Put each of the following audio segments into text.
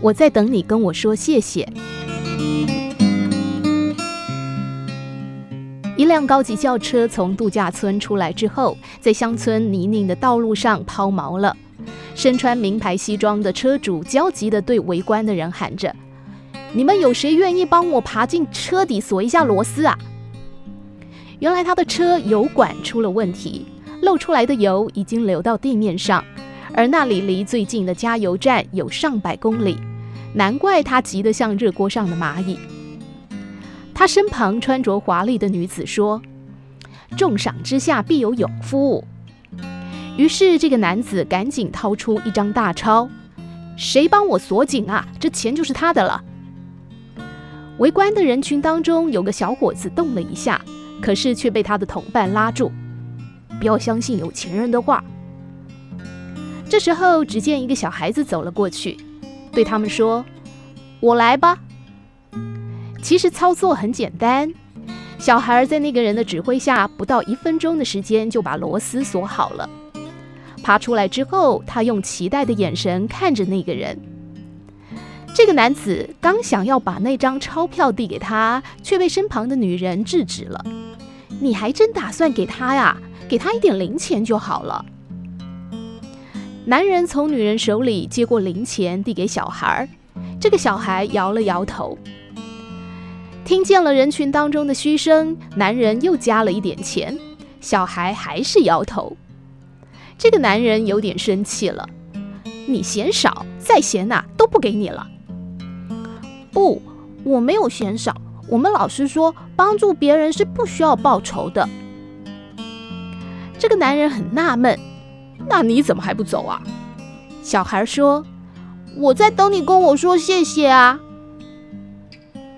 我在等你跟我说谢谢。一辆高级轿车从度假村出来之后，在乡村泥泞的道路上抛锚了。身穿名牌西装的车主焦急地对围观的人喊着：“你们有谁愿意帮我爬进车底锁一下螺丝啊？”原来他的车油管出了问题，漏出来的油已经流到地面上，而那里离最近的加油站有上百公里，难怪他急得像热锅上的蚂蚁。他身旁穿着华丽的女子说：“重赏之下必有勇夫。”于是这个男子赶紧掏出一张大钞：“谁帮我锁紧啊？这钱就是他的了。”围观的人群当中有个小伙子动了一下，可是却被他的同伴拉住：“不要相信有钱人的话。”这时候，只见一个小孩子走了过去，对他们说：“我来吧。”其实操作很简单，小孩在那个人的指挥下，不到一分钟的时间就把螺丝锁好了。爬出来之后，他用期待的眼神看着那个人。这个男子刚想要把那张钞票递给他，却被身旁的女人制止了。“你还真打算给他呀？给他一点零钱就好了。”男人从女人手里接过零钱，递给小孩儿。这个小孩摇了摇头。听见了人群当中的嘘声，男人又加了一点钱，小孩还是摇头。这个男人有点生气了：“你嫌少，再嫌呐，都不给你了。”“不，我没有嫌少。我们老师说，帮助别人是不需要报酬的。”这个男人很纳闷：“那你怎么还不走啊？”小孩说：“我在等你跟我说谢谢啊。”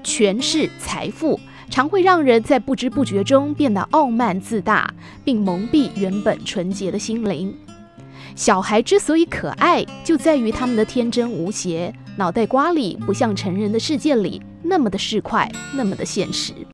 权势、财富常会让人在不知不觉中变得傲慢自大，并蒙蔽原本纯洁的心灵。小孩之所以可爱，就在于他们的天真无邪，脑袋瓜里不像成人的世界里那么的市侩，那么的现实。